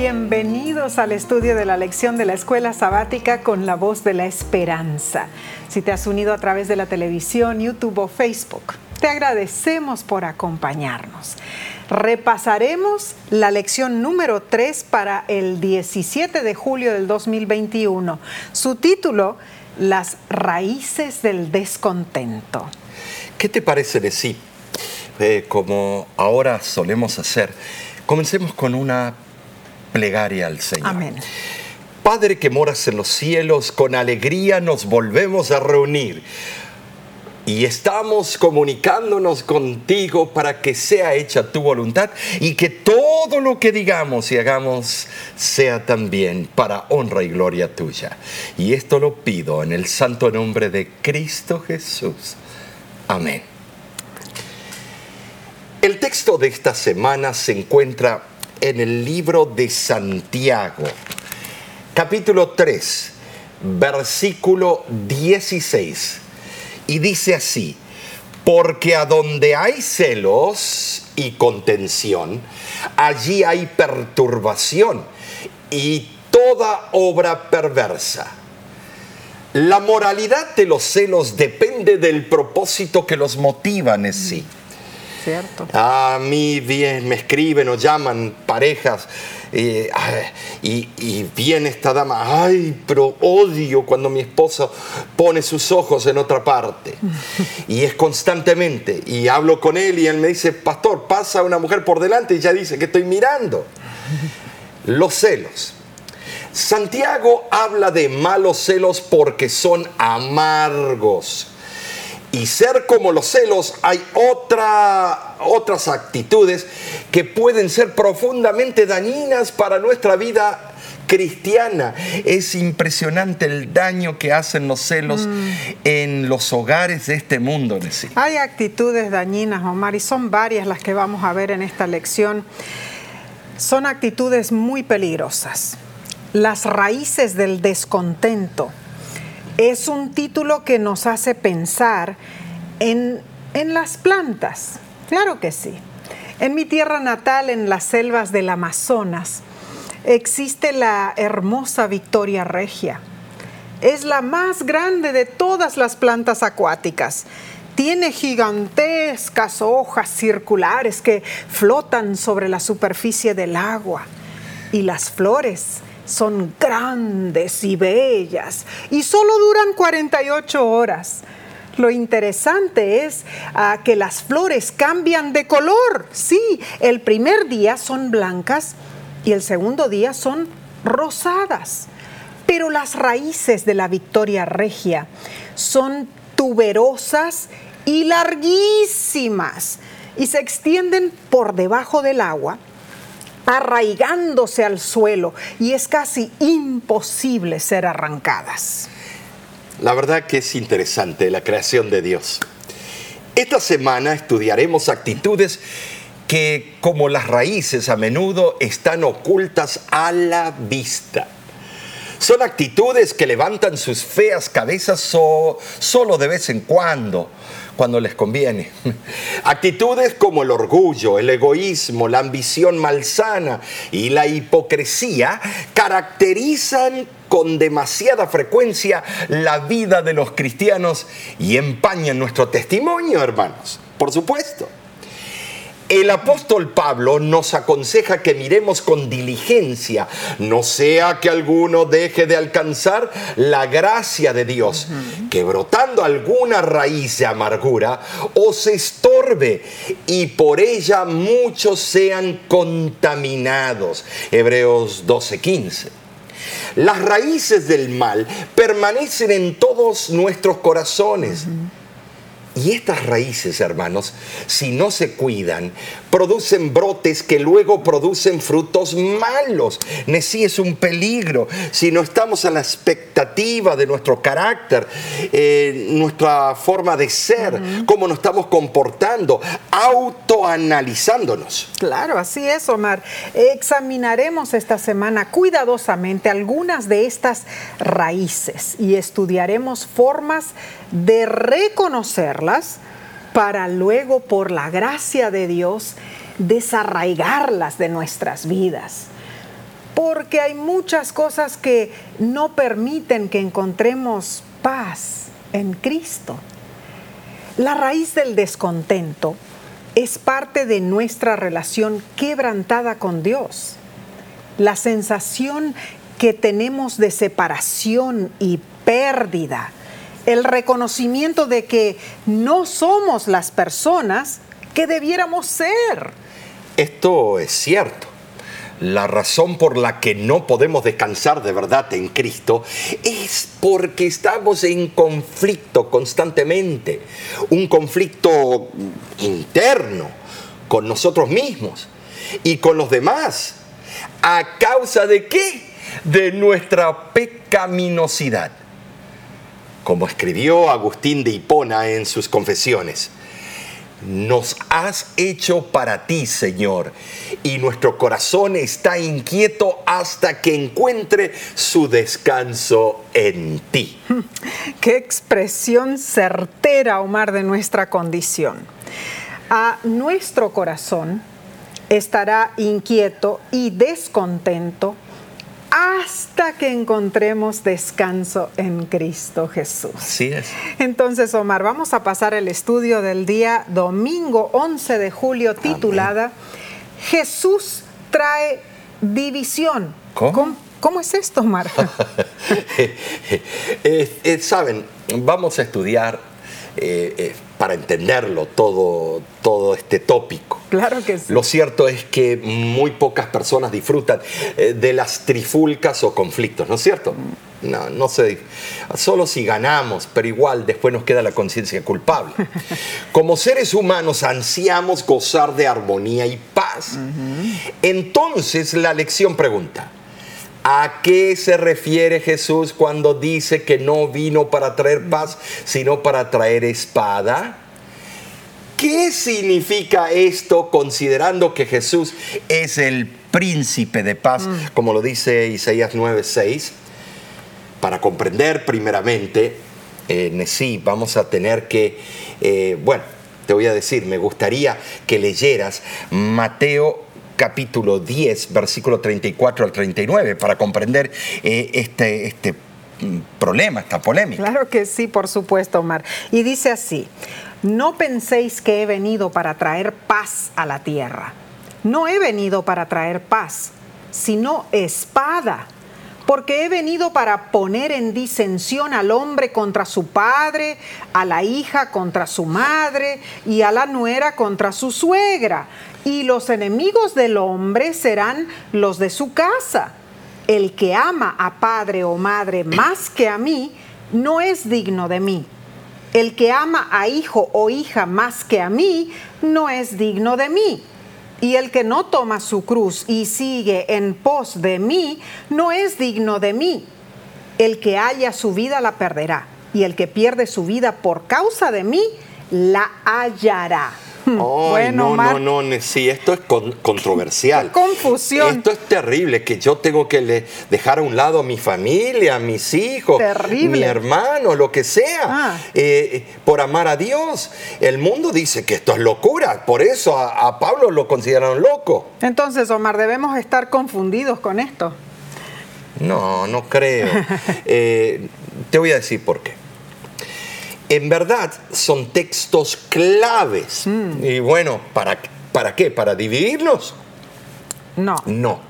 Bienvenidos al estudio de la lección de la escuela sabática con la voz de la esperanza. Si te has unido a través de la televisión, YouTube o Facebook, te agradecemos por acompañarnos. Repasaremos la lección número 3 para el 17 de julio del 2021. Su título, Las raíces del descontento. ¿Qué te parece de sí? Eh, como ahora solemos hacer, comencemos con una plegaria al Señor. Amén. Padre que moras en los cielos, con alegría nos volvemos a reunir. Y estamos comunicándonos contigo para que sea hecha tu voluntad y que todo lo que digamos y hagamos sea también para honra y gloria tuya. Y esto lo pido en el santo nombre de Cristo Jesús. Amén. El texto de esta semana se encuentra en el libro de Santiago, capítulo 3, versículo 16. Y dice así, porque a donde hay celos y contención, allí hay perturbación y toda obra perversa. La moralidad de los celos depende del propósito que los motivan en sí. Cierto. A mí bien me escriben o llaman parejas eh, y, y, viene esta dama, ay, pero odio cuando mi esposo pone sus ojos en otra parte. Y es constantemente. Y hablo con él y él me dice, pastor, pasa una mujer por delante y ya dice que estoy mirando. Los celos. Santiago habla de malos celos porque son amargos y ser como los celos, hay otra, otras actitudes que pueden ser profundamente dañinas para nuestra vida cristiana. Es impresionante el daño que hacen los celos mm. en los hogares de este mundo. Hay actitudes dañinas, Omar, y son varias las que vamos a ver en esta lección. Son actitudes muy peligrosas. Las raíces del descontento es un título que nos hace pensar en, las plantas. Claro que sí. En mi tierra natal, en las selvas del Amazonas, existe la hermosa Victoria regia. Es la más grande de todas las plantas acuáticas. Tiene gigantescas hojas circulares que flotan sobre la superficie del agua. Y las flores son grandes y bellas y solo duran 48 horas. Lo interesante es ah, que las flores cambian de color. Sí, el primer día son blancas y el segundo día son rosadas. Pero las raíces de la Victoria Regia son tuberosas y larguísimas y se extienden por debajo del agua arraigándose al suelo y es casi imposible ser arrancadas. La verdad que es interesante la creación de Dios. Esta semana estudiaremos actitudes que, como las raíces, a menudo están ocultas a la vista. Son actitudes que levantan sus feas cabezas solo de vez en cuando, cuando les conviene. Actitudes como el orgullo, el egoísmo, la ambición malsana y la hipocresía caracterizan con demasiada frecuencia la vida de los cristianos y empañan nuestro testimonio, hermanos. Por supuesto. El apóstol Pablo nos aconseja que miremos con diligencia, no sea que alguno deje de alcanzar la gracia de Dios, que brotando alguna raíz de amargura os estorbe y por ella muchos sean contaminados. Hebreos 12:15. Las raíces del mal permanecen en todos nuestros corazones. Y estas raíces, hermanos, si no se cuidan, producen brotes que luego producen frutos malos. Sí es un peligro. Si no estamos a la expectativa de nuestro carácter, eh, nuestra forma de ser, cómo nos estamos comportando, autoanalizándonos. Claro, así es, Omar. Examinaremos esta semana cuidadosamente algunas de estas raíces y estudiaremos formas de reconocerlas para luego, por la gracia de Dios, desarraigarlas de nuestras vidas. porque hay muchas cosas que no permiten que encontremos paz en Cristo. La raíz del descontento es parte de nuestra relación quebrantada con Dios. La sensación que tenemos de separación y pérdida, el reconocimiento de que no somos las personas que debiéramos ser. Esto es cierto. La razón por la que no podemos descansar de verdad en Cristo es porque estamos en conflicto constantemente, un conflicto interno con nosotros mismos y con los demás. ¿A causa de qué? De nuestra pecaminosidad. Como escribió Agustín de Hipona en sus confesiones nos has hecho para ti, Señor, y nuestro corazón está inquieto hasta que encuentre su descanso en ti. Qué expresión certera, Omar, de nuestra condición. A nuestro corazón estará inquieto y descontento hasta que encontremos descanso en Cristo Jesús. Así es. Entonces, Omar, vamos a pasar el estudio del día domingo 11 de julio titulada Jesús trae división. ¿Cómo? ¿Cómo, es esto, Omar? Eh, eh, saben, vamos a estudiar eh, para entenderlo todo, todo este tópico. Claro que sí. Lo cierto es que muy pocas personas disfrutan eh, de las trifulcas o conflictos, ¿no es cierto? No, no sé, solo si ganamos, pero igual después nos queda la conciencia culpable. Como seres humanos ansiamos gozar de armonía y paz. Entonces la lección pregunta, ¿A qué se refiere Jesús cuando dice que no vino para traer paz, sino para traer espada? ¿Qué significa esto considerando que Jesús es el príncipe de paz, mm. como lo dice Isaías 9:6? Para comprender primeramente, eh, sí, vamos a tener que, eh, bueno, te voy a decir, me gustaría que leyeras Mateo capítulo 10, versículo 34 al 39, para comprender eh, este, este mm, problema, esta polémica. Claro que sí, por supuesto, Omar. Y dice así, no penséis que he venido para traer paz a la tierra. No he venido para traer paz, sino espada porque he venido para poner en disensión al hombre contra su padre, a la hija contra su madre y a la nuera contra su suegra. Y los enemigos del hombre serán los de su casa. El que ama a padre o madre más que a mí, no es digno de mí. El que ama a hijo o hija más que a mí, no es digno de mí. Y el que no toma su cruz y sigue en pos de mí, no es digno de mí. El que haya su vida la perderá, y el que pierde su vida por causa de mí, la hallará. bueno, no, no, no, sí, esto es controversial. confusión. Esto es terrible, que yo tengo que dejar a un lado a mi familia, a mis hijos, mi hermano, lo que sea, ah. eh, por amar a Dios. El mundo dice que esto es locura, por eso a, Pablo lo consideraron loco. Entonces, Omar, debemos estar confundidos con esto. No, no creo. Eh, te voy a decir por qué en verdad son textos claves. Mm. Y bueno, ¿para, ¿para qué? ¿Para dividirnos? No. No.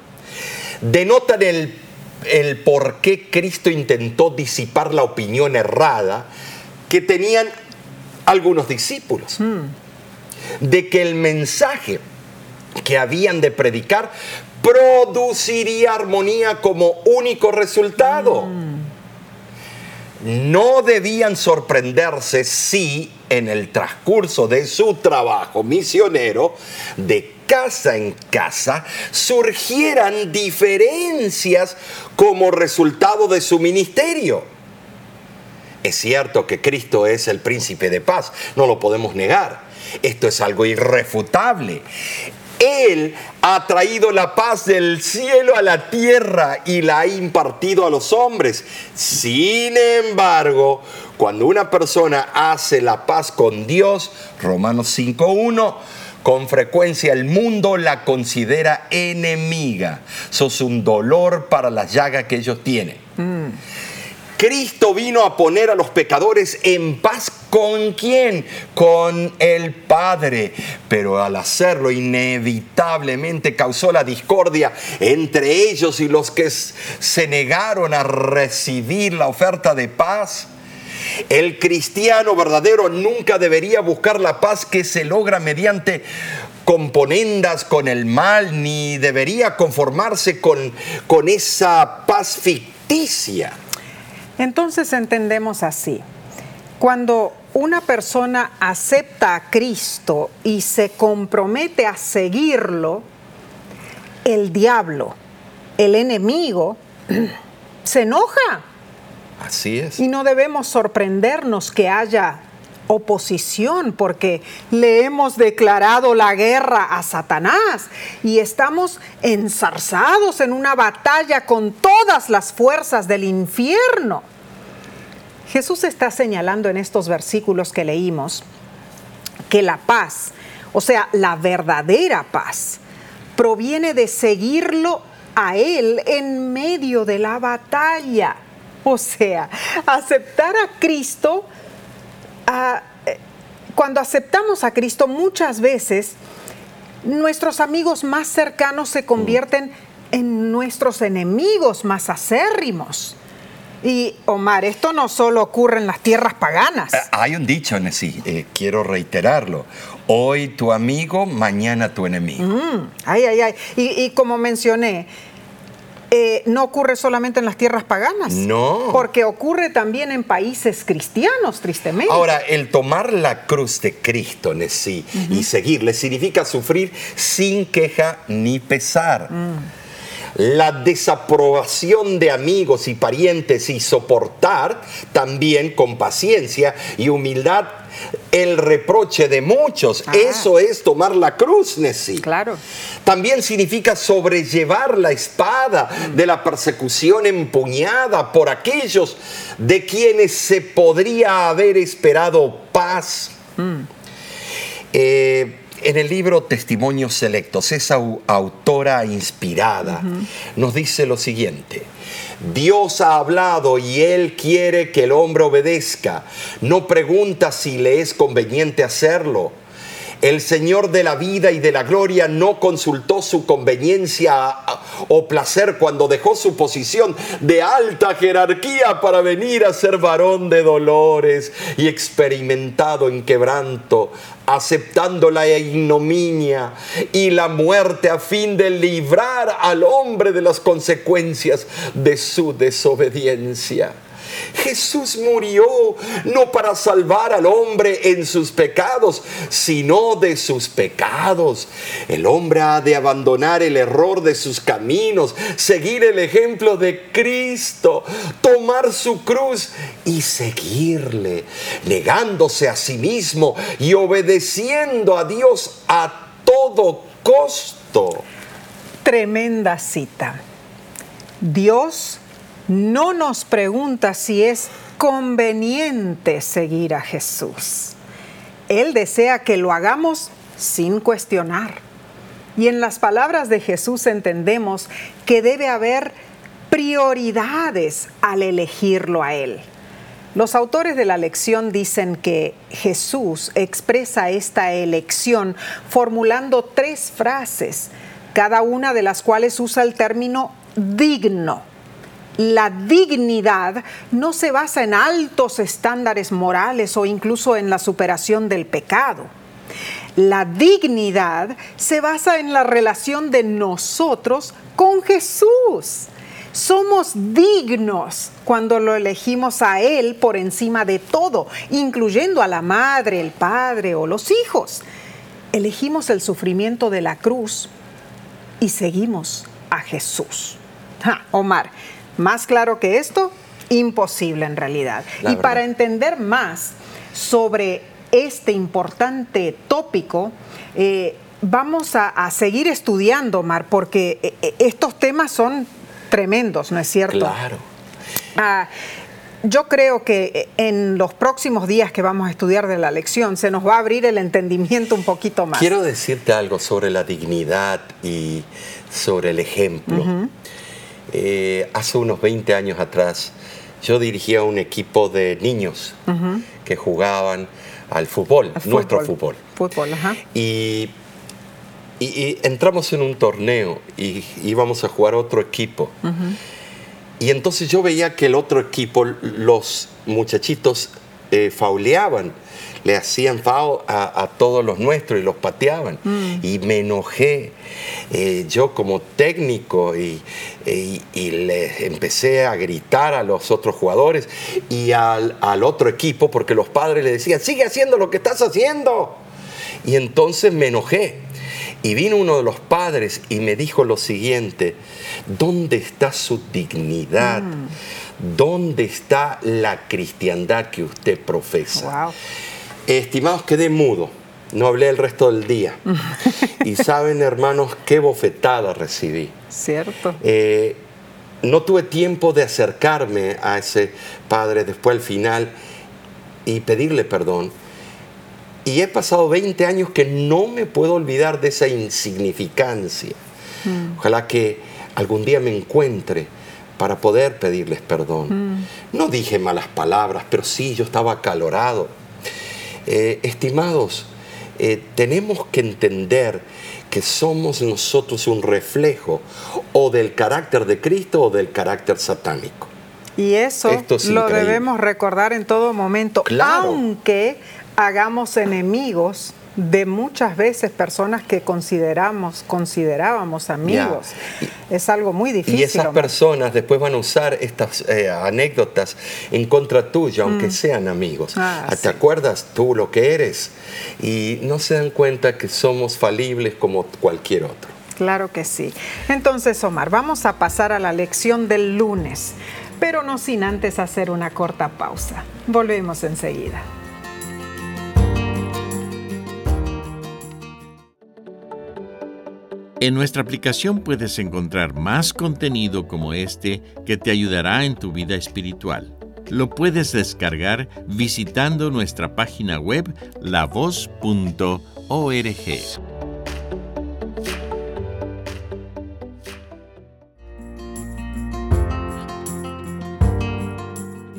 Denotan el, el por qué Cristo intentó disipar la opinión errada que tenían algunos discípulos. Mm. De que el mensaje que habían de predicar produciría armonía como único resultado. Mm no debían sorprenderse si en el transcurso de su trabajo misionero, de casa en casa, surgieran diferencias como resultado de su ministerio. Es cierto que Cristo es el príncipe de paz, no lo podemos negar. Esto es algo irrefutable. Él ha traído la paz del cielo a la tierra y la ha impartido a los hombres. Sin embargo, cuando una persona hace la paz con Dios, Romanos 5.1, con frecuencia el mundo la considera enemiga. Eso es un dolor para la llaga que ellos tienen. Cristo vino a poner a los pecadores en paz con quién? Con el Padre. Pero al hacerlo inevitablemente causó la discordia entre ellos y los que se negaron a recibir la oferta de paz. El cristiano verdadero nunca debería buscar la paz que se logra mediante componendas con el mal, ni debería conformarse con, con esa paz ficticia. Entonces entendemos así. Cuando una persona acepta a Cristo y se compromete a seguirlo, el diablo, el enemigo, se enoja. Así es. Y no debemos sorprendernos que haya oposición porque le hemos declarado la guerra a Satanás y estamos enzarzados en una batalla con todas las fuerzas del infierno. Jesús está señalando en estos versículos que leímos que la paz, o sea, la verdadera paz, proviene de seguirlo a Él en medio de la batalla. O sea, aceptar a Cristo eh, cuando aceptamos a Cristo muchas veces nuestros amigos más cercanos se convierten en nuestros enemigos más acérrimos. Y Omar, esto no solo ocurre en las tierras paganas. Eh, hay un dicho, Nessie, eh, quiero reiterarlo. Hoy tu amigo, mañana tu enemigo. Mm, ay, ay, ay. y como mencioné, eh, no ocurre solamente en las tierras paganas. No. Porque ocurre también en países cristianos, tristemente. Ahora, el tomar la cruz de Cristo en sí y seguirle significa sufrir sin queja ni pesar. Mm. La desaprobación de amigos y parientes y soportar también con paciencia y humildad el reproche de muchos. Ah. Eso es tomar la cruz, Nessie. Claro. También significa sobrellevar la espada de la persecución empuñada por aquellos de quienes se podría haber esperado paz. Mm. Eh, en el libro Testimonios Selectos, esa autora inspirada nos dice lo siguiente. Dios ha hablado y Él quiere que el hombre obedezca. No pregunta si le es conveniente hacerlo. El Señor de la vida y de la gloria no consultó su conveniencia o placer cuando dejó su posición de alta jerarquía para venir a ser varón de dolores y experimentado en quebranto, aceptando la ignominia y la muerte a fin de librar al hombre de las consecuencias de su desobediencia. Jesús murió no para salvar al hombre en sus pecados, sino de sus pecados. El hombre ha de abandonar el error de sus caminos, seguir el ejemplo de Cristo, tomar su cruz y seguirle, negándose a sí mismo y obedeciendo a Dios a todo costo. Tremenda cita. Dios no nos pregunta si es conveniente seguir a Jesús. Él desea que lo hagamos sin cuestionar. Y en las palabras de Jesús entendemos que debe haber prioridades al elegirlo a Él. Los autores de la lección dicen que Jesús expresa esta elección formulando tres frases, cada una de las cuales usa el término digno la dignidad no se basa en altos estándares morales o incluso en la superación del pecado. La dignidad se basa en la relación de nosotros con Jesús. Somos dignos cuando lo elegimos a Él por encima de todo, incluyendo a la madre, el padre o los hijos. Elegimos el sufrimiento de la cruz y seguimos a Jesús. Omar, más claro que esto, imposible en realidad. y para entender más sobre este importante tópico, eh, vamos a, seguir estudiando, Mar, porque eh, eh, estos temas son tremendos, ¿no es cierto? Claro. Ah, yo creo que en los próximos días que vamos a estudiar de la lección se nos va a abrir el entendimiento un poquito más. Quiero decirte algo sobre la dignidad y sobre el ejemplo. Eh, hace unos 20 años atrás yo dirigía un equipo de niños que jugaban al fútbol, nuestro fútbol. Fútbol, ajá. Y, y, entramos en un torneo y íbamos a jugar otro equipo. Y entonces yo veía que el otro equipo, los muchachitos eh, fauleaban, le hacían foul a, todos los nuestros y los pateaban. Mm. Y me enojé eh, yo como técnico y, y, les empecé a gritar a los otros jugadores y al, al otro equipo porque los padres le decían, sigue haciendo lo que estás haciendo. Y entonces me enojé. Y vino uno de los padres y me dijo lo siguiente, ¿dónde está su dignidad? Mm. ¿Dónde está la cristiandad que usted profesa? Estimados, quedé mudo, no hablé el resto del día. y saben, hermanos, qué bofetada recibí. Cierto. Eh, no tuve tiempo de acercarme a ese padre después al final y pedirle perdón y he pasado 20 años que no me puedo olvidar de esa insignificancia. Mm. Ojalá que algún día me encuentre para poder pedirles perdón. Mm. No dije malas palabras, pero sí, yo estaba acalorado. Eh, estimados, eh, tenemos que entender que somos nosotros un reflejo o del carácter de Cristo o del carácter satánico. Y eso lo debemos recordar en todo momento, aunque hagamos enemigos de muchas veces personas que consideramos, considerábamos amigos. Es algo muy difícil. Y esas personas después van a usar estas eh, anécdotas en contra tuya, aunque mm. sean amigos. Ah, ah, ¿Te acuerdas tú lo que eres? Y no se dan cuenta que somos falibles como cualquier otro. Claro que sí. Entonces, Omar, vamos a pasar a la lección del lunes, pero no sin antes hacer una corta pausa. Volvemos enseguida. En nuestra aplicación puedes encontrar más contenido como este que te ayudará en tu vida espiritual. Lo puedes descargar visitando nuestra página web lavoz.org.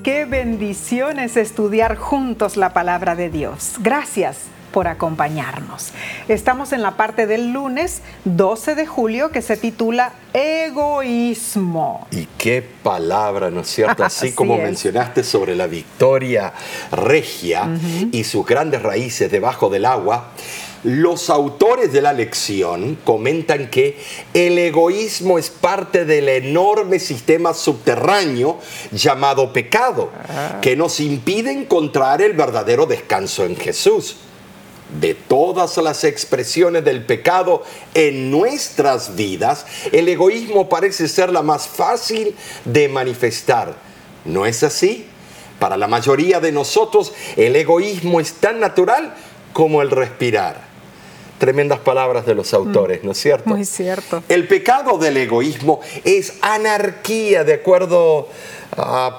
Qué bendición es estudiar juntos la palabra de Dios. Gracias por acompañarnos. Estamos en la parte del lunes 12 de julio que se titula Egoísmo. Y qué palabra, ¿no es cierto? Así, como mencionaste sobre la victoria regia y sus grandes raíces debajo del agua, los autores de la lección comentan que el egoísmo es parte del enorme sistema subterráneo llamado pecado, ah. que nos impide encontrar el verdadero descanso en Jesús de todas las expresiones del pecado en nuestras vidas, el egoísmo parece ser la más fácil de manifestar. ¿No es así? Para la mayoría de nosotros, el egoísmo es tan natural como el respirar. Tremendas palabras de los autores, ¿no es cierto? Muy cierto. El pecado del egoísmo es anarquía, de acuerdo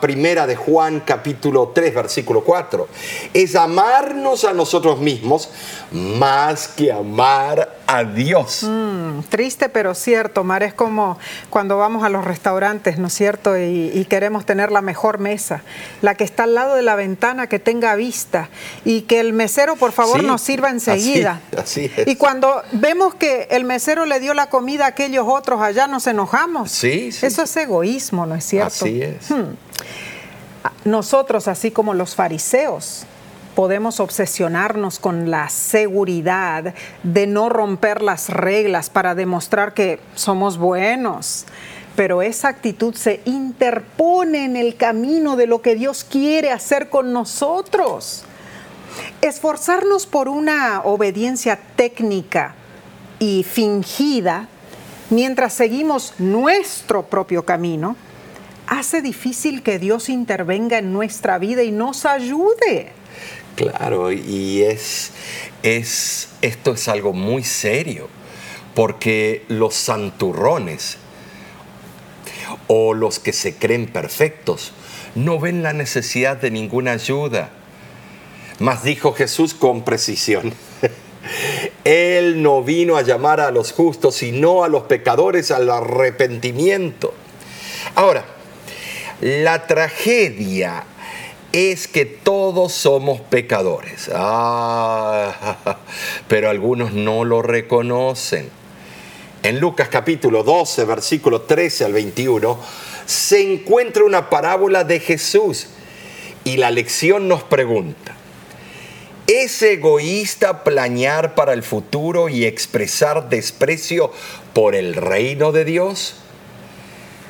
primera de Juan capítulo 3 versículo 4. Es amarnos a nosotros mismos más que amar a Dios. Mm, triste pero cierto, Mar, es como cuando vamos a los restaurantes, ¿no es cierto? Y, queremos tener la mejor mesa, la que está al lado de la ventana, que tenga vista y que el mesero por favor nos sirva enseguida. Así, es. Y cuando vemos que el mesero le dio la comida a aquellos otros allá, nos enojamos. Sí, Eso es egoísmo, ¿no es cierto? Así es. Hmm. Nosotros, así como los fariseos, podemos obsesionarnos con la seguridad de no romper las reglas para demostrar que somos buenos. Pero esa actitud se interpone en el camino de lo que Dios quiere hacer con nosotros. Esforzarnos por una obediencia técnica y fingida mientras seguimos nuestro propio camino hace difícil que Dios intervenga en nuestra vida y nos ayude. Claro, y es, es, esto es algo muy serio, porque los santurrones o los que se creen perfectos no ven la necesidad de ninguna ayuda. Mas dijo Jesús con precisión, Él no vino a llamar a los justos, sino a los pecadores al arrepentimiento. Ahora, la tragedia es que todos somos pecadores. Ah, pero algunos no lo reconocen. En Lucas capítulo 12, versículo 13 al 21, se encuentra una parábola de Jesús y la lección nos pregunta, ¿es egoísta planear para el futuro y expresar desprecio por el reino de Dios?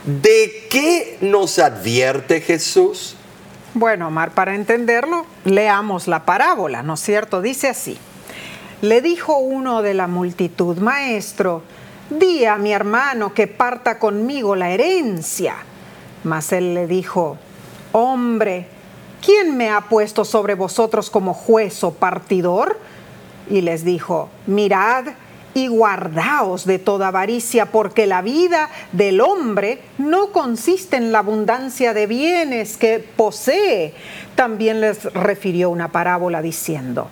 ¿De qué nos advierte Jesús? Bueno, Omar, para entenderlo, leamos la parábola, ¿no es cierto? Dice así. Le dijo uno de la multitud, Maestro, di a mi hermano que parta conmigo la herencia. Mas él le dijo, Hombre, ¿quién me ha puesto sobre vosotros como juez o partidor? Y les dijo, Mirad, y guardaos de toda avaricia, porque la vida del hombre no consiste en la abundancia de bienes que posee. También les refirió una parábola diciendo,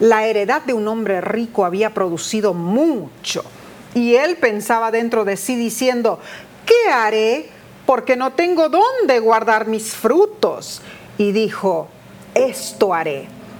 la heredad de un hombre rico había producido mucho, y él pensaba dentro de sí diciendo, ¿qué haré? Porque no tengo dónde guardar mis frutos. Y dijo, esto haré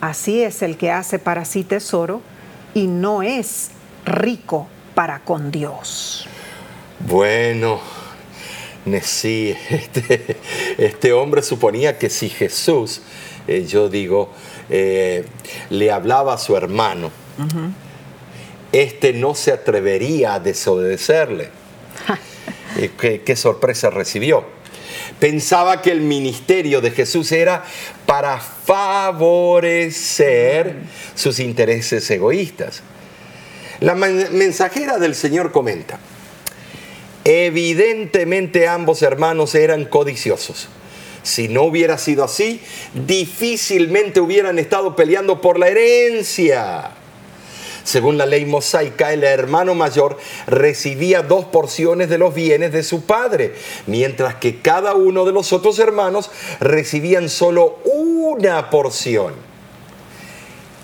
Así es el que hace para sí tesoro y no es rico para con Dios. Bueno, sí, este, este, hombre suponía que si Jesús, eh, yo digo, eh, le hablaba a su hermano, este no se atrevería a desobedecerle. ¿Qué, qué sorpresa recibió? Pensaba que el ministerio de Jesús era para favorecer sus intereses egoístas. La mensajera del Señor comenta, evidentemente ambos hermanos eran codiciosos. Si no hubiera sido así, difícilmente hubieran estado peleando por la herencia. Según la ley mosaica, el hermano mayor recibía dos porciones de los bienes de su padre, mientras que cada uno de los otros hermanos recibían solo una porción.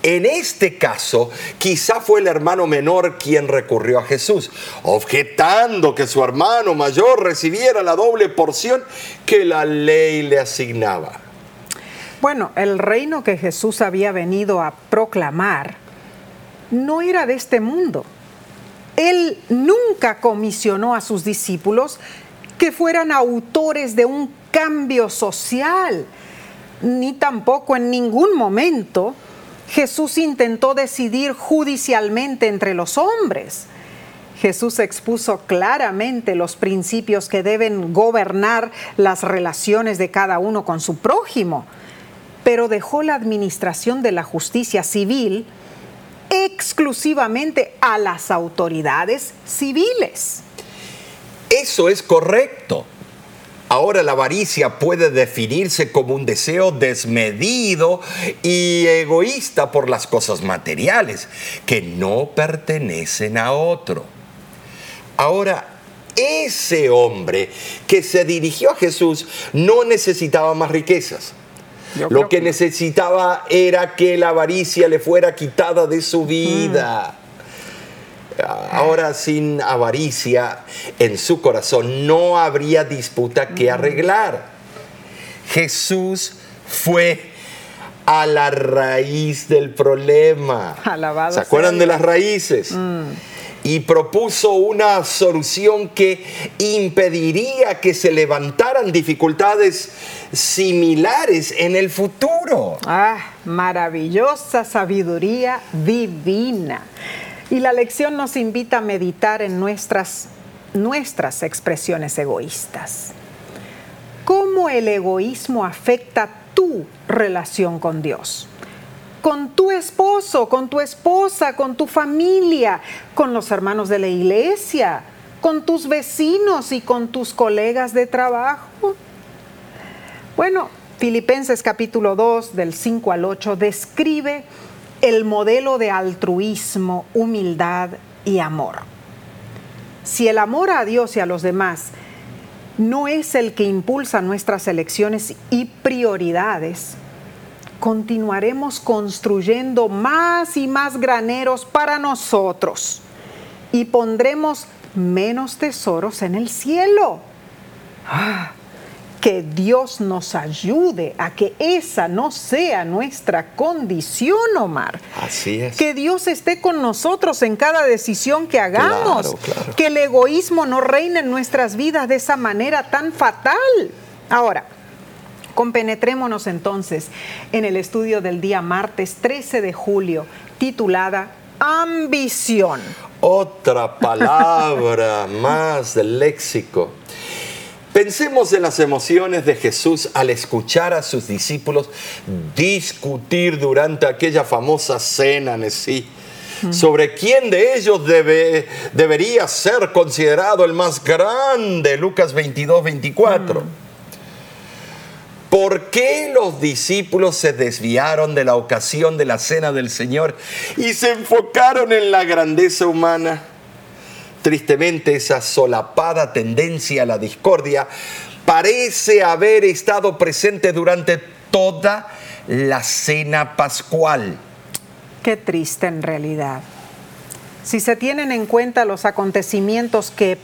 En este caso, quizá fue el hermano menor quien recurrió a Jesús, objetando que su hermano mayor recibiera la doble porción que la ley le asignaba. Bueno, el reino que Jesús había venido a proclamar no era de este mundo. Él nunca comisionó a sus discípulos que fueran autores de un cambio social, ni tampoco en ningún momento Jesús intentó decidir judicialmente entre los hombres. Jesús expuso claramente los principios que deben gobernar las relaciones de cada uno con su prójimo, pero dejó la administración de la justicia civil exclusivamente a las autoridades civiles. Eso es correcto. Ahora la avaricia puede definirse como un deseo desmedido y egoísta por las cosas materiales que no pertenecen a otro. Ahora, ese hombre que se dirigió a Jesús no necesitaba más riquezas lo que, necesitaba era que la avaricia le fuera quitada de su vida. Ahora sin avaricia en su corazón no habría disputa que arreglar. Jesús fue a la raíz del problema. ¿Se acuerdan de las raíces? Mm. Y propuso una solución que impediría que se levantaran dificultades similares en el futuro. Ah, maravillosa sabiduría divina. Y la lección nos invita a meditar en nuestras, nuestras expresiones egoístas. ¿Cómo el egoísmo afecta tu relación con Dios? Con tu esposo, con tu esposa, con tu familia, con los hermanos de la iglesia, con tus vecinos y con tus colegas de trabajo. Bueno, Filipenses capítulo 2 del 5 al 8 describe el modelo de altruismo, humildad y amor. Si el amor a Dios y a los demás no es el que impulsa nuestras elecciones y prioridades, continuaremos construyendo más y más graneros para nosotros y pondremos menos tesoros en el cielo. Ah, que Dios nos ayude a que esa no sea nuestra condición, Omar. Así es. Que Dios esté con nosotros en cada decisión que hagamos. Que el egoísmo no reine en nuestras vidas de esa manera tan fatal. Ahora, compenetrémonos entonces en el estudio del día martes 13 de julio, titulada Ambición. Otra palabra más del léxico. Pensemos en las emociones de Jesús al escuchar a sus discípulos discutir durante aquella famosa cena en sí sobre quién de ellos debe, debería ser considerado el más grande, Lucas 22, 24. ¿Por qué los discípulos se desviaron de la ocasión de la cena del Señor y se enfocaron en la grandeza humana? Tristemente, esa solapada tendencia a la discordia parece haber estado presente durante toda la cena pascual. Qué triste en realidad. Si se tienen en cuenta los acontecimientos que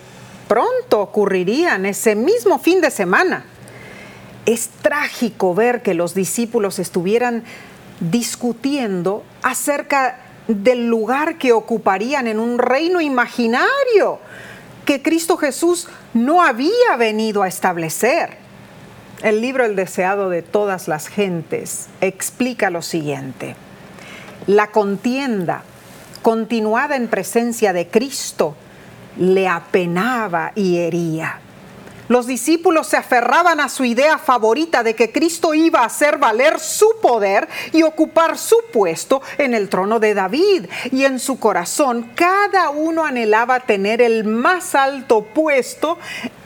pronto ocurrirían ese mismo fin de semana, es trágico ver que los discípulos estuvieran discutiendo acerca del lugar que ocuparían en un reino imaginario que Cristo Jesús no había venido a establecer. El libro El deseado de todas las gentes explica lo siguiente. La contienda continuada en presencia de Cristo le apenaba y hería los discípulos se aferraban a su idea favorita de que Cristo iba a hacer valer su poder y ocupar su puesto en el trono de David. Y en su corazón cada uno anhelaba tener el más alto puesto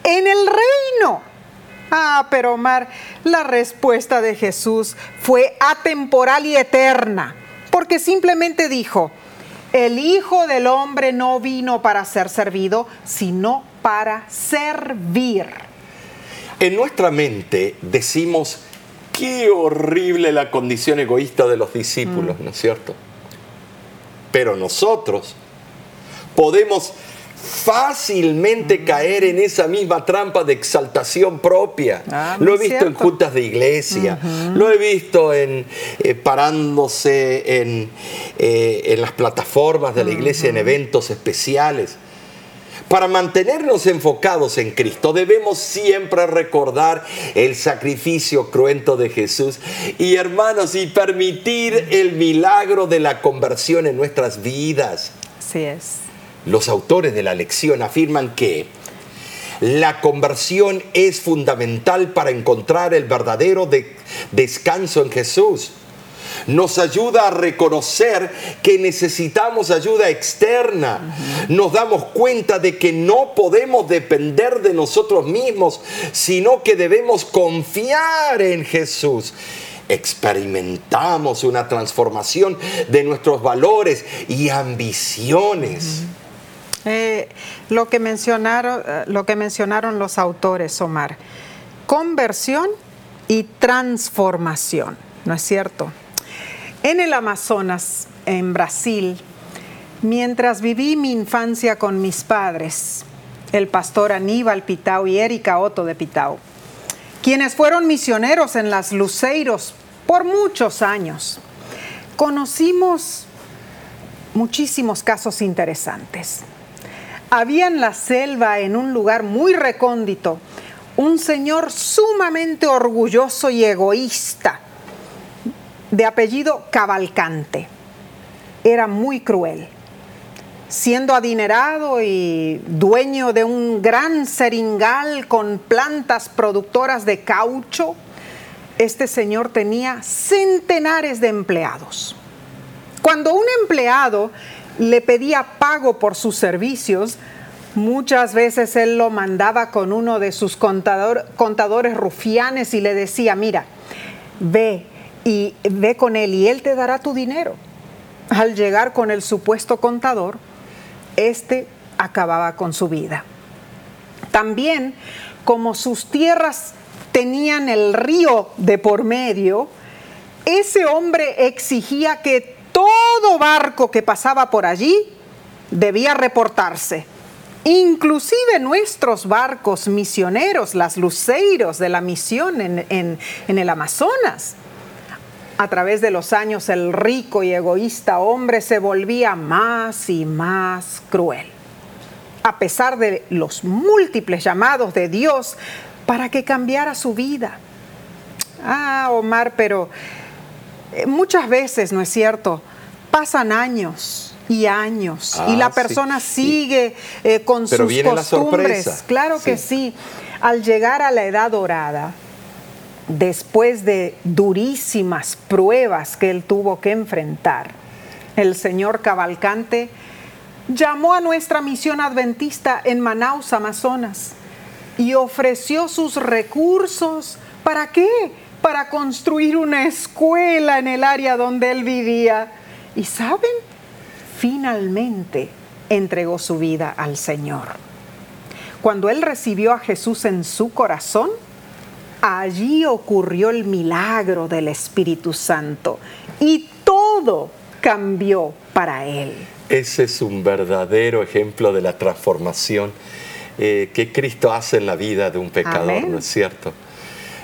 en el reino. Ah, pero Omar, la respuesta de Jesús fue atemporal y eterna, porque simplemente dijo, el Hijo del Hombre no vino para ser servido, sino para servir. En nuestra mente decimos, qué horrible la condición egoísta de los discípulos, ¿no es cierto? Pero nosotros podemos fácilmente caer en esa misma trampa de exaltación propia. Ah, lo he visto en juntas de iglesia, lo he visto en eh, parándose en, eh, en las plataformas de la iglesia en eventos especiales. Para mantenernos enfocados en Cristo debemos siempre recordar el sacrificio cruento de Jesús y hermanos y permitir el milagro de la conversión en nuestras vidas. Así es. Los autores de la lección afirman que la conversión es fundamental para encontrar el verdadero de- descanso en Jesús. Nos ayuda a reconocer que necesitamos ayuda externa. Nos damos cuenta de que no podemos depender de nosotros mismos, sino que debemos confiar en Jesús. Experimentamos una transformación de nuestros valores y ambiciones. Eh, lo, que mencionaron, eh, lo que mencionaron los autores, Omar, conversión y transformación, ¿no es cierto? En el Amazonas, en Brasil, mientras viví mi infancia con mis padres, el pastor Aníbal Pitao y Erika Otto de Pitao, quienes fueron misioneros en las Luceiros por muchos años, conocimos muchísimos casos interesantes. Había en la selva, en un lugar muy recóndito, un señor sumamente orgulloso y egoísta, de apellido Cavalcante. Era muy cruel. Siendo adinerado y dueño de un gran seringal con plantas productoras de caucho, este señor tenía centenares de empleados. Cuando un empleado le pedía pago por sus servicios, muchas veces él lo mandaba con uno de sus contadores rufianes y le decía, mira, ve y ve con él y él te dará tu dinero. Al llegar con el supuesto contador, este acababa con su vida. También, como sus tierras tenían el río de por medio, ese hombre exigía que todo barco que pasaba por allí debía reportarse. Inclusive nuestros barcos misioneros, las luceiros de la misión en, en el Amazonas. A través de los años el rico y egoísta hombre se volvía más y más cruel. A pesar de los múltiples llamados de Dios para que cambiara su vida. Ah, Omar, pero eh, muchas veces, ¿no es cierto? Pasan años y años y la ah, persona sigue eh, con sus costumbres. Claro que sí. Al llegar a la edad dorada, después de durísimas pruebas que él tuvo que enfrentar, el señor Cavalcante llamó a nuestra misión adventista en Manaus, Amazonas, y ofreció sus recursos. ¿Para qué? Para construir una escuela en el área donde él vivía. Y saben, finalmente entregó su vida al Señor. Cuando él recibió a Jesús en su corazón, allí ocurrió el milagro del Espíritu Santo y todo cambió para él. Ese es un verdadero ejemplo de la transformación eh, que Cristo hace en la vida de un pecador, ¿no es cierto?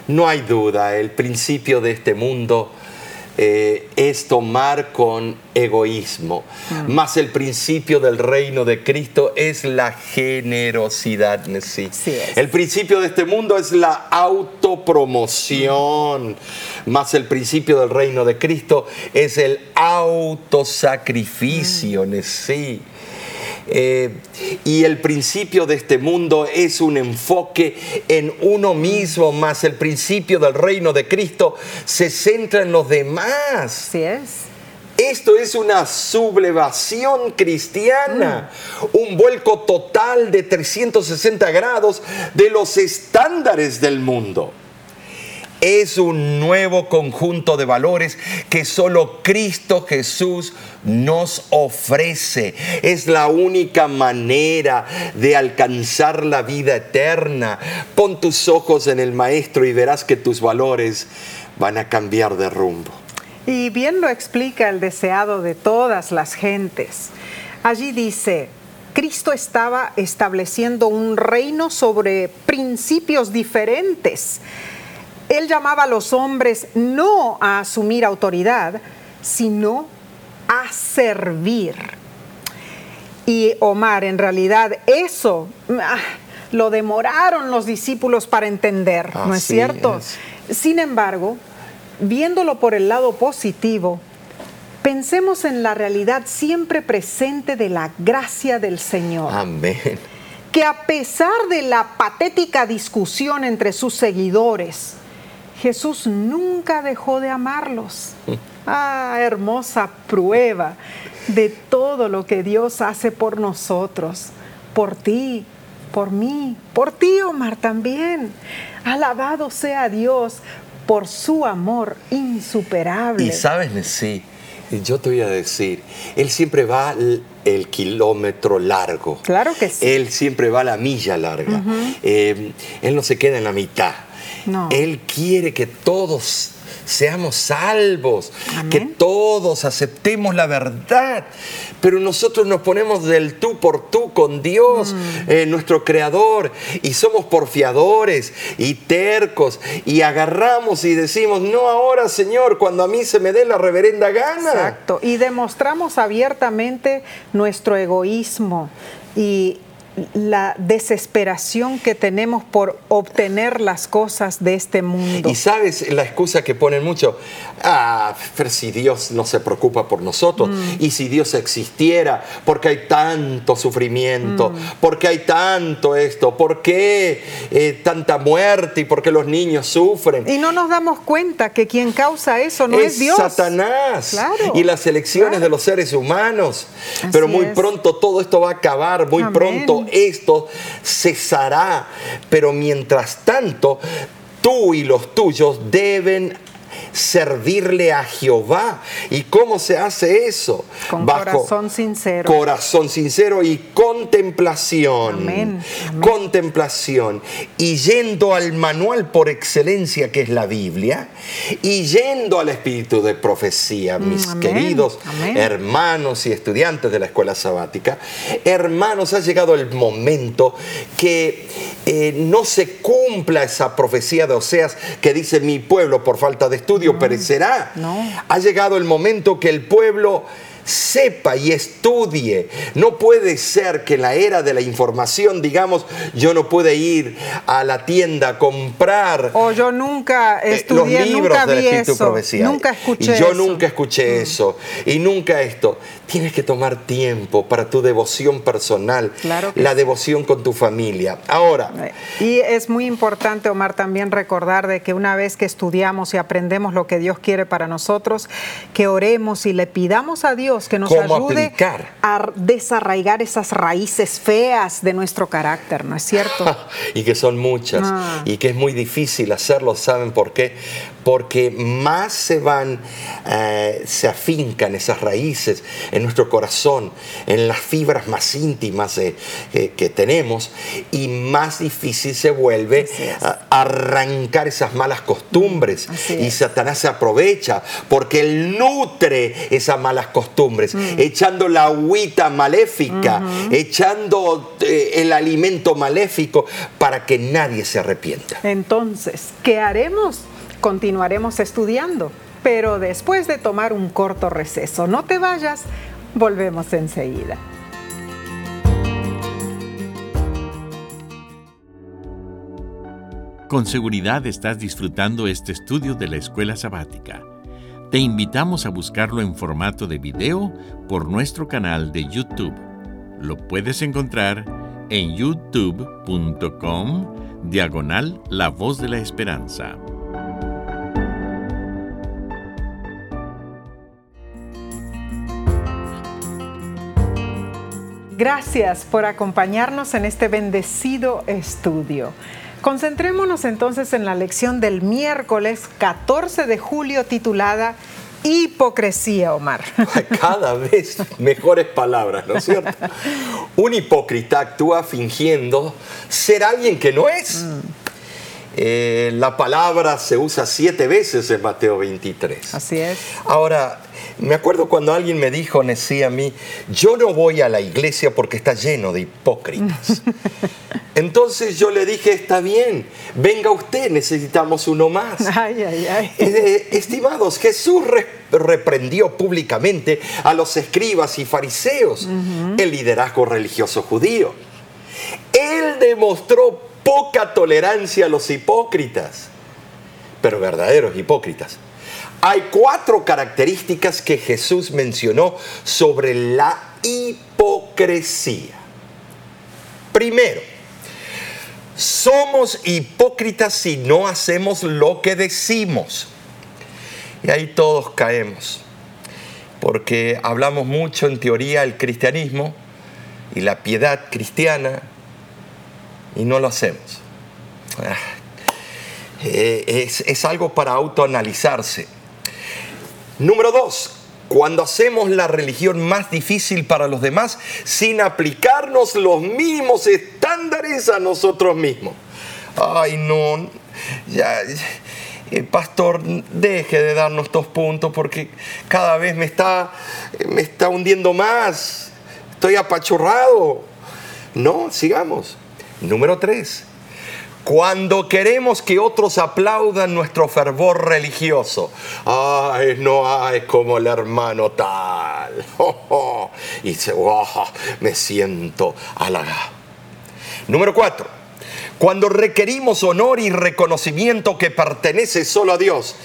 No hay duda, el principio de este mundo eh, es tomar con egoísmo. Mm. Más el principio del reino de Cristo es la generosidad. Sí. El principio de este mundo es la autopromoción. Más el principio del reino de Cristo es el autosacrificio. Mm. Sí. Eh, y el principio de este mundo es un enfoque en uno mismo, más el principio del reino de Cristo se centra en los demás. Así es. Esto es una sublevación cristiana, mm. un vuelco total de 360 grados de los estándares del mundo es un nuevo conjunto de valores que solo Cristo Jesús nos ofrece. Es la única manera de alcanzar la vida eterna. Pon tus ojos en el Maestro y verás que tus valores van a cambiar de rumbo. Y bien lo explica el deseado de todas las gentes. Allí dice, Cristo estaba estableciendo un reino sobre principios diferentes él llamaba a los hombres no a asumir autoridad, sino a servir. Y Omar, en realidad eso ah, lo demoraron los discípulos para entender, ¿no es cierto? Sin embargo, viéndolo por el lado positivo, pensemos en la realidad siempre presente de la gracia del Señor. Amén. Que a pesar de la patética discusión entre sus seguidores, Jesús nunca dejó de amarlos. Ah, hermosa prueba de todo lo que Dios hace por nosotros, por ti, por mí, por ti, Omar, también. Alabado sea Dios por su amor insuperable. Y sabes, sí, yo te voy a decir, Él siempre va el, kilómetro largo. Claro que sí. Él siempre va la milla larga. Eh, él no se queda en la mitad. Él quiere que todos seamos salvos, que todos aceptemos la verdad. Pero nosotros nos ponemos del tú por tú con Dios, mm. eh, nuestro Creador, y somos porfiadores y tercos, y agarramos y decimos, no ahora, Señor, cuando a mí se me dé la reverenda gana. Exacto, y demostramos abiertamente nuestro egoísmo y la desesperación que tenemos por obtener las cosas de este mundo. Y sabes la excusa que ponen mucho, ah, pero si Dios no se preocupa por nosotros, Mm. y si Dios existiera, porque hay tanto sufrimiento, Mm. porque hay tanto esto, por qué eh, tanta muerte y por qué los niños sufren. Y no nos damos cuenta que quien causa eso no es, es Dios. Satanás Claro, y las elecciones claro. de los seres humanos. Así Pero muy es. pronto todo esto va a acabar, muy Amén. pronto esto cesará. Pero mientras tanto, tú y los tuyos deben servirle a Jehová. ¿Y cómo se hace eso? Con corazón sincero. Corazón sincero y contemplación. Amén, amén. Contemplación. Y yendo al manual por excelencia que es la Biblia, y yendo al espíritu de profecía, mis Mm, amén, queridos hermanos y estudiantes de la escuela sabática, hermanos, ha llegado el momento que eh, no se cumpla esa profecía de Oseas que dice mi pueblo por falta de estudio perecerá. no. Ha llegado el momento que el pueblo sepa y estudie. No puede ser que en la era de la información, digamos, yo no pude ir a la tienda a comprar O yo nunca eh, estudié, los libros nunca del vi Espíritu eso, Profecía. nunca escuché Y yo eso. Mm. nunca escuché eso. Y nunca esto. Tienes que tomar tiempo para tu devoción personal, Claro la sí. devoción con tu familia. Ahora, Y es muy importante, Omar, también recordar de que una vez que estudiamos y aprendemos lo que Dios quiere para nosotros, que oremos y le pidamos a Dios que nos ¿Cómo ayude aplicar? a desarraigar esas raíces feas de nuestro carácter, ¿no es cierto? y que son muchas Ah. y que es muy difícil hacerlo, ¿saben por qué? Porque más se van, eh, se afincan esas raíces en nuestro corazón, en las fibras más íntimas eh, que- que tenemos y más difícil se vuelve es. arrancar esas malas costumbres Así y. Satanás se aprovecha porque él nutre esas malas costumbres, Mm. echando la agüita maléfica, echando eh, el alimento maléfico para que nadie se arrepienta. Entonces, ¿qué haremos? Continuaremos estudiando, pero después de tomar un corto receso. No te vayas, volvemos enseguida. Con seguridad estás disfrutando este estudio de la escuela sabática. Te invitamos a buscarlo en formato de video por nuestro canal de YouTube. Lo puedes encontrar en youtube.com diagonal La Voz de la Esperanza. Gracias por acompañarnos en este bendecido estudio. Concentrémonos entonces en la lección del miércoles 14 de julio titulada Hipocresía, Omar. Cada vez mejores palabras, ¿no es cierto? Un hipócrita actúa fingiendo ser alguien que no es. Eh, la palabra se usa siete veces en Mateo 23. Así es. Ahora, me acuerdo cuando alguien me dijo, decía a mí, yo no voy a la iglesia porque está lleno de hipócritas. Entonces yo le dije, está bien, venga usted, necesitamos uno más. Ay, ay, ay. Estimados, Jesús re- reprendió públicamente a los escribas y fariseos, el liderazgo religioso judío. Él demostró poca tolerancia a los hipócritas, pero verdaderos hipócritas. Hay cuatro características que Jesús mencionó sobre la hipocresía. Primero, somos hipócritas si no hacemos lo que decimos. Y ahí todos caemos, porque hablamos mucho en teoría el cristianismo y la piedad cristiana y no lo hacemos. Ah, eh, Es, es algo para autoanalizarse. Número dos, cuando hacemos la religión más difícil para los demás sin aplicarnos los mismos estándares a nosotros mismos. Ay, no, ya, eh, pastor, deje de darnos estos puntos porque cada vez me está, me está hundiendo más. Estoy apachurrado. No, sigamos. Número tres. Cuando queremos que otros aplaudan nuestro fervor religioso. Ay, no hay como el hermano tal. Y dice, "Oh, me siento halagado. Número cuatro, cuando requerimos honor y reconocimiento que pertenece solo a Dios.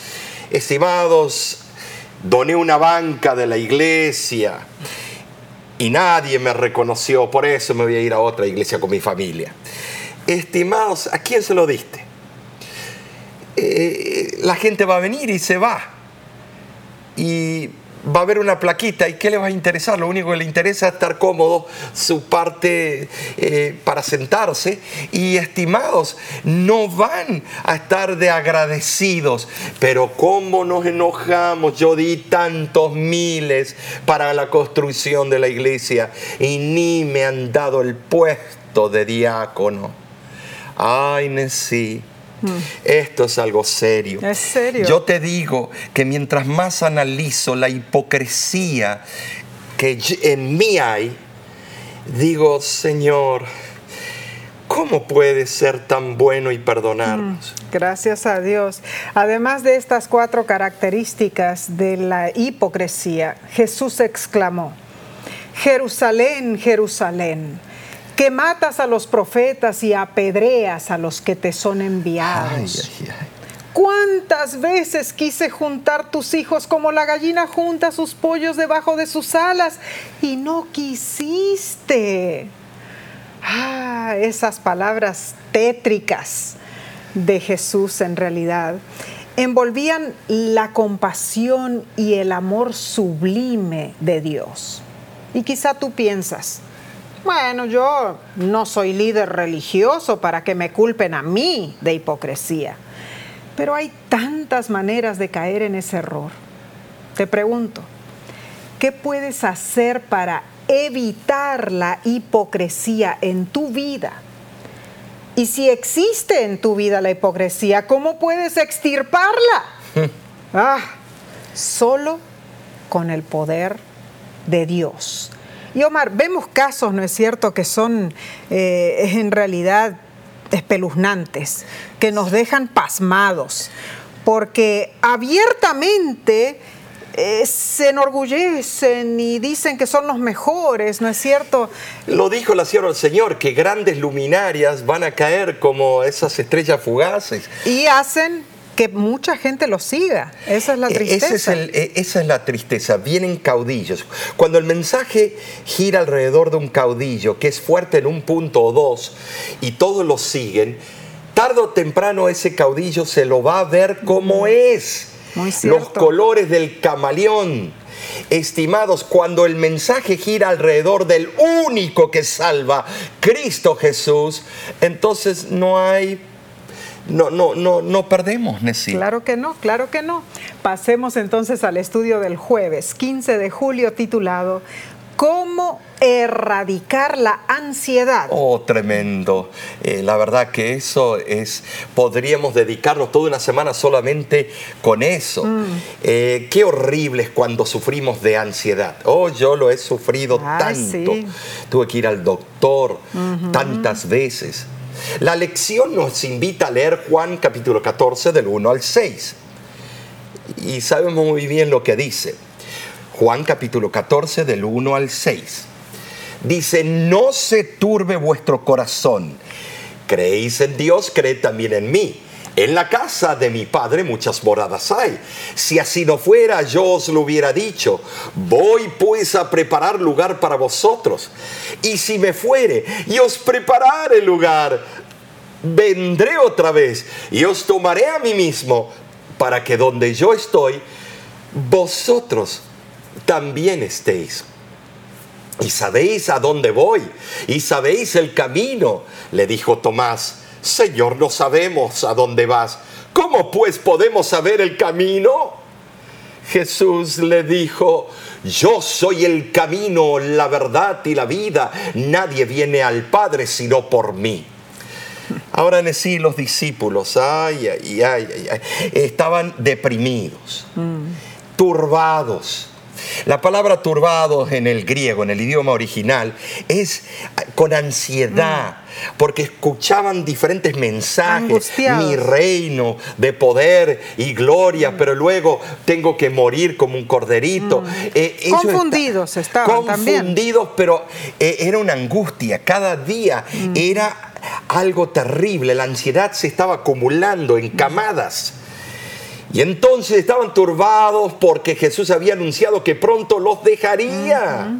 Estimados, doné una banca de la iglesia y nadie me reconoció, por eso me voy a ir a otra iglesia con mi familia. Estimados, ¿a quién se lo diste? Eh, la gente va a venir y se va. Y va a haber una plaquita y ¿qué le va a interesar? Lo único que le interesa es estar cómodo, su parte eh, para sentarse y estimados, no van a estar de agradecidos, pero ¿cómo nos enojamos? Yo di tantos miles para la construcción de la iglesia y ni me han dado el puesto de diácono. Ay, Nesí esto es algo serio. Es serio. Yo te digo que mientras más analizo la hipocresía que en mí hay, digo, Señor, ¿Cómo puede ser tan bueno y perdonarnos? Mm, gracias a Dios. Además de estas cuatro características de la hipocresía, Jesús exclamó, Jerusalén, Jerusalén que matas a los profetas y apedreas a los que te son enviados. ¿Cuántas veces quise juntar tus hijos como la gallina junta sus pollos debajo de sus alas y no quisiste? Ah, esas palabras tétricas de Jesús en realidad envolvían la compasión y el amor sublime de Dios. Y quizá tú piensas, bueno, yo no soy líder religioso para que me culpen a mí de hipocresía. Pero hay tantas maneras de caer en ese error. Te pregunto, ¿qué puedes hacer para evitar la hipocresía en tu vida? Y si existe en tu vida la hipocresía, ¿cómo puedes extirparla? ah, solo con el poder de Dios. Y Omar, vemos casos, ¿no es cierto?, que son eh, en realidad espeluznantes, que nos dejan pasmados, porque abiertamente eh, se enorgullecen y dicen que son los mejores, ¿no es cierto? Lo dijo la sierva del Señor, que grandes luminarias van a caer como esas estrellas fugaces. Y hacen que mucha gente lo siga. Esa es la e-, tristeza. E-, esa es la tristeza. Vienen caudillos. Cuando el mensaje gira alrededor de un caudillo que es fuerte en un punto o dos y todos lo siguen, tarde o temprano ese caudillo se lo va a ver como es. Los colores del camaleón. Estimados, cuando el mensaje gira alrededor del único que salva, Cristo Jesús, entonces no hay no, no, no, no perdemos, Nessie. Claro que no, claro que no. Pasemos entonces al estudio del jueves, 15 de julio, titulado ¿Cómo erradicar la ansiedad? Oh, tremendo. Eh, la verdad que eso es, podríamos dedicarnos toda una semana solamente con eso. Mm. Eh, qué horrible es cuando sufrimos de ansiedad. Oh, yo lo he sufrido tanto. Tuve que ir al doctor tantas veces. La lección nos invita a leer Juan capítulo 14 del 1 al 6. Y sabemos muy bien lo que dice. Juan capítulo 14 del 1 al 6. Dice, no se turbe vuestro corazón. Creéis en Dios, creed también en mí. En la casa de mi padre muchas moradas hay. Si así no fuera, yo os lo hubiera dicho. Voy pues a preparar lugar para vosotros. Y si me fuere y os prepararé lugar, vendré otra vez y os tomaré a mí mismo para que donde yo estoy, vosotros también estéis. Y sabéis a dónde voy y sabéis el camino, le dijo Tomás. Señor, no sabemos a dónde vas. ¿Cómo pues podemos saber el camino? Jesús le dijo, yo soy el camino, la verdad y la vida. Nadie viene al Padre sino por mí. Ahora en sí los discípulos, ay, ay, ay, ay, estaban deprimidos, mm. turbados. La palabra turbados en el griego, en el idioma original, es con ansiedad, porque escuchaban diferentes mensajes. Angustiados. Mi reino de poder y gloria, pero luego tengo que morir como un corderito. Eh, ellos Confundidos esta- estaban también. Confundidos, pero eh, era una angustia. Cada día era algo terrible. La ansiedad se estaba acumulando en camadas. Y entonces estaban turbados porque Jesús había anunciado que pronto los dejaría.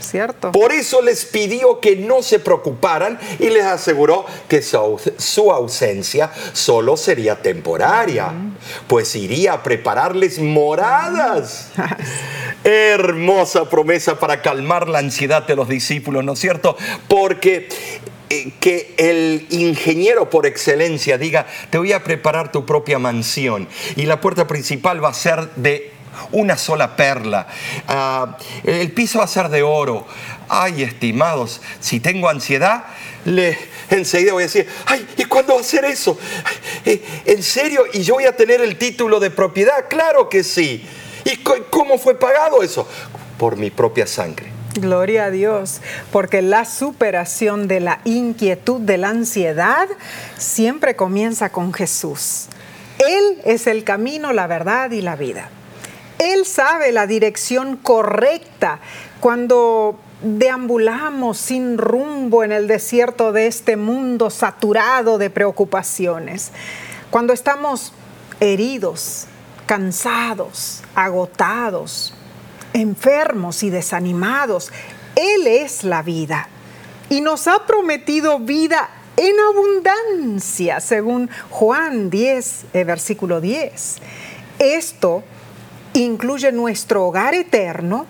¿Cierto? Por eso les pidió que no se preocuparan y les aseguró que su, aus- su ausencia solo sería temporaria, pues iría a prepararles moradas. Hermosa promesa para calmar la ansiedad de los discípulos, ¿no es cierto? Porque que el ingeniero por excelencia diga, te voy a preparar tu propia mansión y la puerta principal va a ser de una sola perla. Ah, el piso va a ser de oro. Ay, estimados, si tengo ansiedad, le, enseguida voy a decir, ay, ¿y cuándo va a ser eso? Eh, ¿En serio? ¿Y yo voy a tener el título de propiedad? Claro que sí. ¿Y cómo fue pagado eso? Por mi propia sangre. Gloria a Dios, porque la superación de la inquietud, de la ansiedad, siempre comienza con Jesús. Él es el camino, la verdad y la vida. Él sabe la dirección correcta cuando deambulamos sin rumbo en el desierto de este mundo saturado de preocupaciones. Cuando estamos heridos, cansados, agotados, enfermos y desanimados. Él es la vida y nos ha prometido vida en abundancia, según Juan 10, eh, versículo 10. Esto incluye nuestro hogar eterno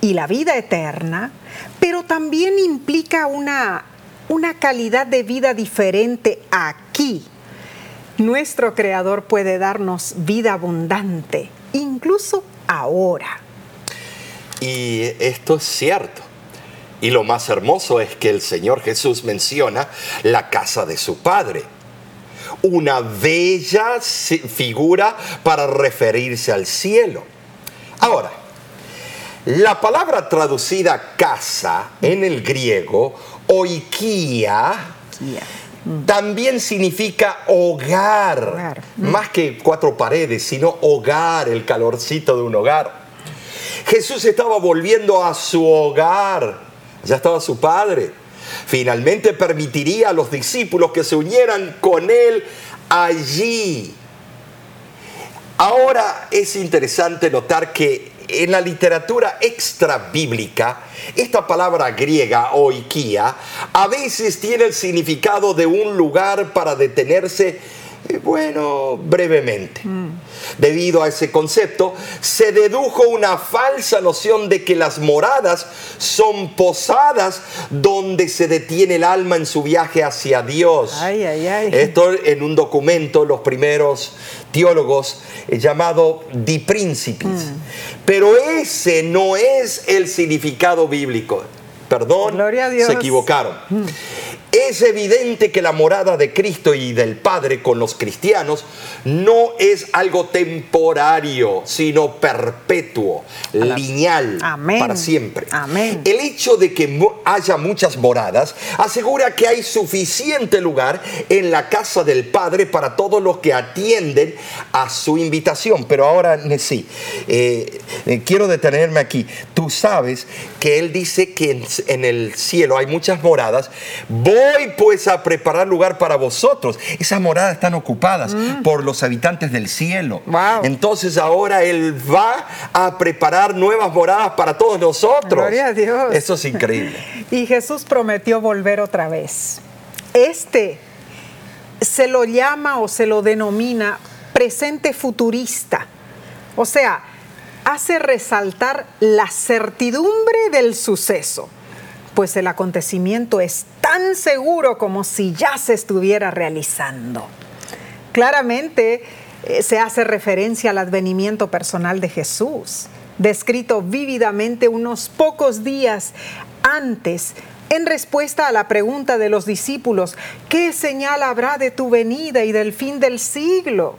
y la vida eterna, pero también implica una, una calidad de vida diferente aquí. Nuestro Creador puede darnos vida abundante, incluso ahora. Y esto es cierto. Y lo más hermoso es que el Señor Jesús menciona la casa de su Padre. Una bella figura para referirse al cielo. Ahora, la palabra traducida casa en el griego, oikia, también significa Hogar. más que cuatro paredes, sino hogar, el calorcito de un hogar. Jesús estaba volviendo a su hogar, ya estaba su Padre. Finalmente permitiría a los discípulos que se unieran con Él allí. Ahora es interesante notar que en la literatura extra bíblica, esta palabra griega, oikia, a veces tiene el significado de un lugar para detenerse, bueno, brevemente. Debido a ese concepto, se dedujo una falsa noción de que las moradas son posadas donde se detiene el alma en su viaje hacia Dios. Ay, ay, ay. Esto en un documento, los primeros teólogos, eh, llamado Di Principis. Mm. Pero ese no es el significado bíblico. Perdón, Gloria a Dios. Mm. se equivocaron. Es evidente que la morada de Cristo y del Padre con los cristianos no es algo temporario, sino perpetuo, lineal, Amén. para siempre. Amén. El hecho de que haya muchas moradas asegura que hay suficiente lugar en la casa del Padre para todos los que atienden a su invitación. Pero ahora, sí, eh, eh, quiero detenerme aquí. Tú sabes que Él dice que en, en el cielo hay muchas moradas. Voy pues a preparar lugar para vosotros. Esas moradas están ocupadas por los habitantes del cielo. Wow. Entonces ahora Él va a preparar nuevas moradas para todos nosotros. Gloria a Dios. Eso es increíble. Y Jesús prometió volver otra vez. Este se lo llama o se lo denomina presente futurista. O sea, hace resaltar la certidumbre del suceso, pues el acontecimiento es tan seguro como si ya se estuviera realizando. Claramente eh, se hace referencia al advenimiento personal de Jesús, descrito vívidamente unos pocos días antes en respuesta a la pregunta de los discípulos, ¿qué señal habrá de tu venida y del fin del siglo?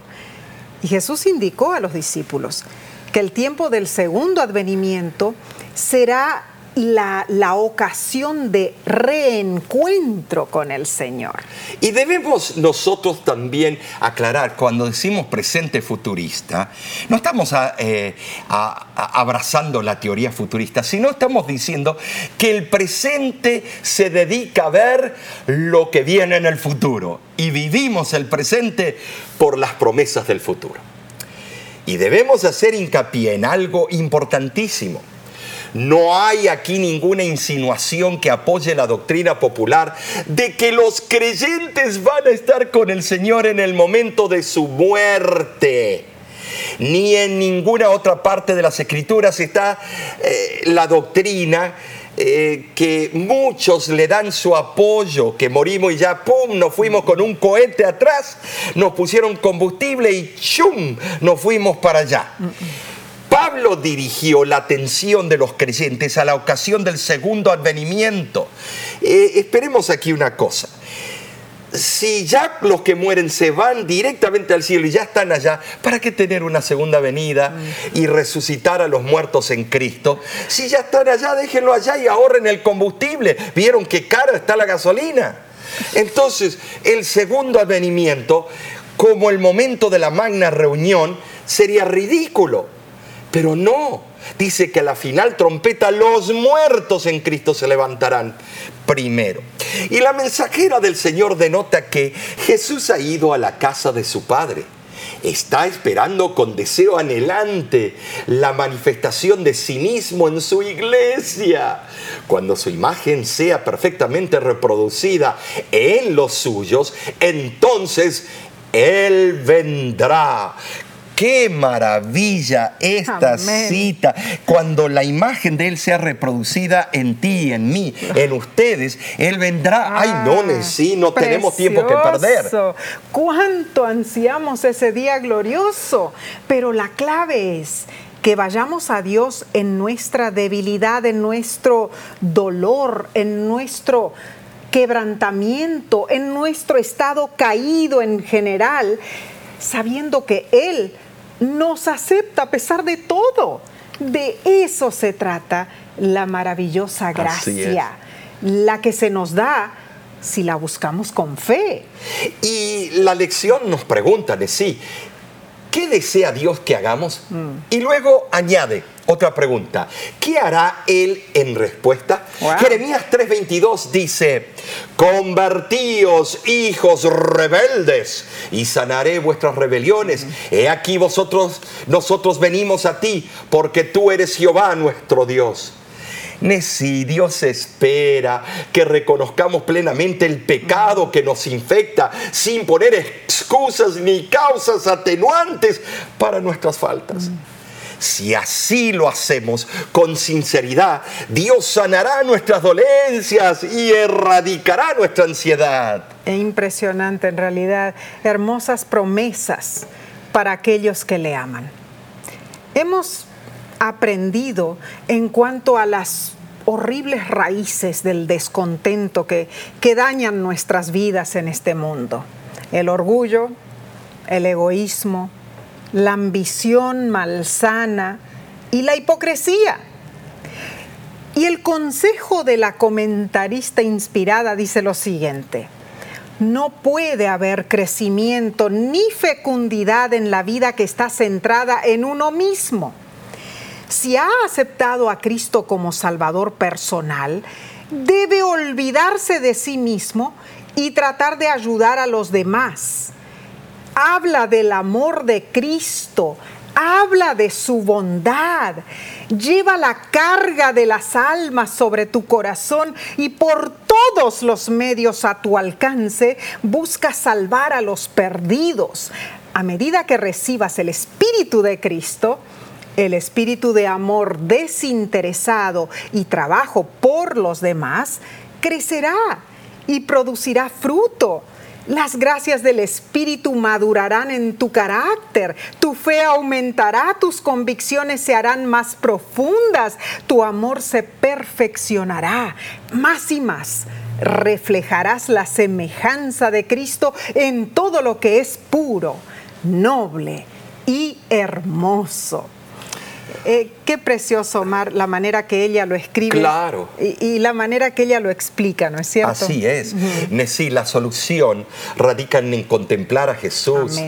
Y Jesús indicó a los discípulos que el tiempo del segundo advenimiento será la, la, ocasión de reencuentro con el Señor. Y debemos nosotros también aclarar, cuando decimos presente futurista, no estamos eh, abrazando la teoría futurista, sino estamos diciendo que el presente se dedica a ver lo que viene en el futuro y vivimos el presente por las promesas del futuro. Y debemos hacer hincapié en algo importantísimo no hay aquí ninguna insinuación que apoye la doctrina popular de que los creyentes van a estar con el Señor en el momento de su muerte ni en ninguna otra parte de las escrituras está eh, la doctrina eh, que muchos le dan su apoyo, que morimos y ya, ¡pum!, nos fuimos con un cohete atrás, nos pusieron combustible y ¡chum!, nos fuimos para allá. Pablo dirigió la atención de los creyentes a la ocasión del segundo advenimiento. Eh, esperemos aquí una cosa. Si ya los que mueren se van directamente al cielo y ya están allá, ¿para qué tener una segunda venida y resucitar a los muertos en Cristo? Si ya están allá, déjenlo allá y ahorren el combustible. ¿Vieron qué cara está la gasolina? Entonces, el segundo advenimiento, como el momento de la magna reunión, sería ridículo. Pero no, dice que a la final trompeta los muertos en Cristo se levantarán primero. Y la mensajera del Señor denota que Jesús ha ido a la casa de su Padre. Está esperando con deseo anhelante la manifestación de sí mismo en su iglesia. Cuando su imagen sea perfectamente reproducida en los suyos, entonces Él vendrá Qué maravilla esta cita. Cuando la imagen de Él sea reproducida en ti, en mí, en ustedes, Él vendrá. Ay, no, ah, sí, no tenemos tiempo que perder. Cuánto ansiamos ese día glorioso. Pero la clave es que vayamos a Dios en nuestra debilidad, en nuestro dolor, en nuestro quebrantamiento, en nuestro estado caído en general, sabiendo que Él nos acepta a pesar de todo. De eso se trata la maravillosa gracia, la que se nos da si la buscamos con fe. Y la lección nos pregunta de sí, ¿qué desea Dios que hagamos? Mm. Y luego añade otra pregunta, ¿qué hará Él en respuesta? Jeremías 3:22 dice, convertíos hijos rebeldes y sanaré vuestras rebeliones. He aquí vosotros, nosotros venimos a ti porque tú eres Jehová nuestro Dios. Si Dios espera que reconozcamos plenamente el pecado que nos infecta sin poner excusas ni causas atenuantes para nuestras faltas. Si así lo hacemos con sinceridad, Dios sanará nuestras dolencias y erradicará nuestra ansiedad. Es impresionante en realidad, hermosas promesas para aquellos que le aman. Hemos aprendido en cuanto a las horribles raíces del descontento que, que dañan nuestras vidas en este mundo. El orgullo, el egoísmo, la ambición malsana y la hipocresía. Y el consejo de la comentarista inspirada dice lo siguiente, no puede haber crecimiento ni fecundidad en la vida que está centrada en uno mismo si ha aceptado a Cristo como Salvador personal, debe olvidarse de sí mismo y tratar de ayudar a los demás. Habla del amor de Cristo, habla de su bondad, lleva la carga de las almas sobre tu corazón y por todos los medios a tu alcance busca salvar a los perdidos. A medida que recibas el Espíritu de Cristo, el espíritu de amor desinteresado y trabajo por los demás crecerá y producirá fruto. Las gracias del Espíritu madurarán en tu carácter, tu fe aumentará, tus convicciones se harán más profundas, tu amor se perfeccionará más y más. Reflejarás la semejanza de Cristo en todo lo que es puro, noble y hermoso. Eh, qué precioso, Omar, la manera que ella lo escribe. Claro. Y, la manera que ella lo explica, ¿no es cierto? Así es. la solución radica en contemplar a Jesús.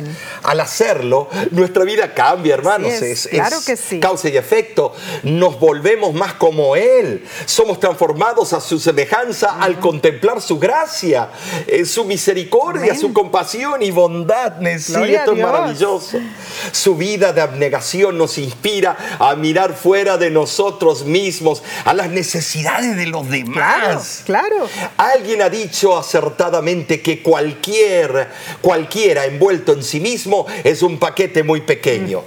Al hacerlo, nuestra vida cambia, hermanos. es, claro que sí. Causa y efecto. Nos volvemos más como Él. Somos transformados a su semejanza al contemplar su gracia, eh, su misericordia, su compasión y bondad. Nesí, esto es maravilloso. Su vida de abnegación nos inspira a mirar fuera de nosotros mismos, a las necesidades de los demás. Claro, Alguien ha dicho acertadamente que cualquier, cualquiera envuelto en sí mismo es un paquete muy pequeño.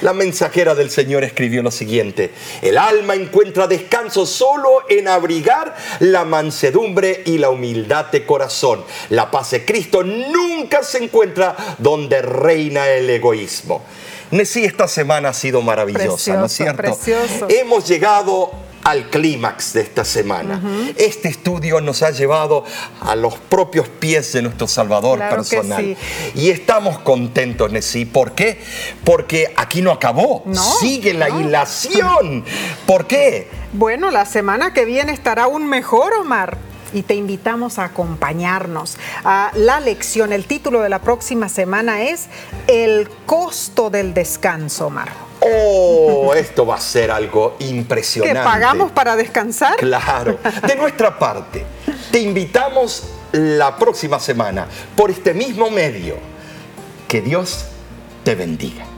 La mensajera del Señor escribió lo siguiente, el alma encuentra descanso solo en abrigar la mansedumbre y la humildad de corazón. La paz de Cristo nunca se encuentra donde reina el egoísmo. Nesí, esta semana ha sido maravillosa, ¿no es cierto? Precioso. Hemos llegado al clímax de esta semana. Este estudio nos ha llevado a los propios pies de nuestro Salvador personal. Y estamos contentos, Nesí. ¿Por qué? Porque aquí no acabó. Sigue la hilación. ¿Por qué? Bueno, la semana que viene estará aún mejor, Omar y te invitamos a acompañarnos a la lección. El título de la próxima semana es El costo del descanso, Mar. Oh, esto va a ser algo impresionante. ¿Que pagamos para descansar? Claro. De nuestra parte, te invitamos la próxima semana por este mismo medio. Que Dios te bendiga.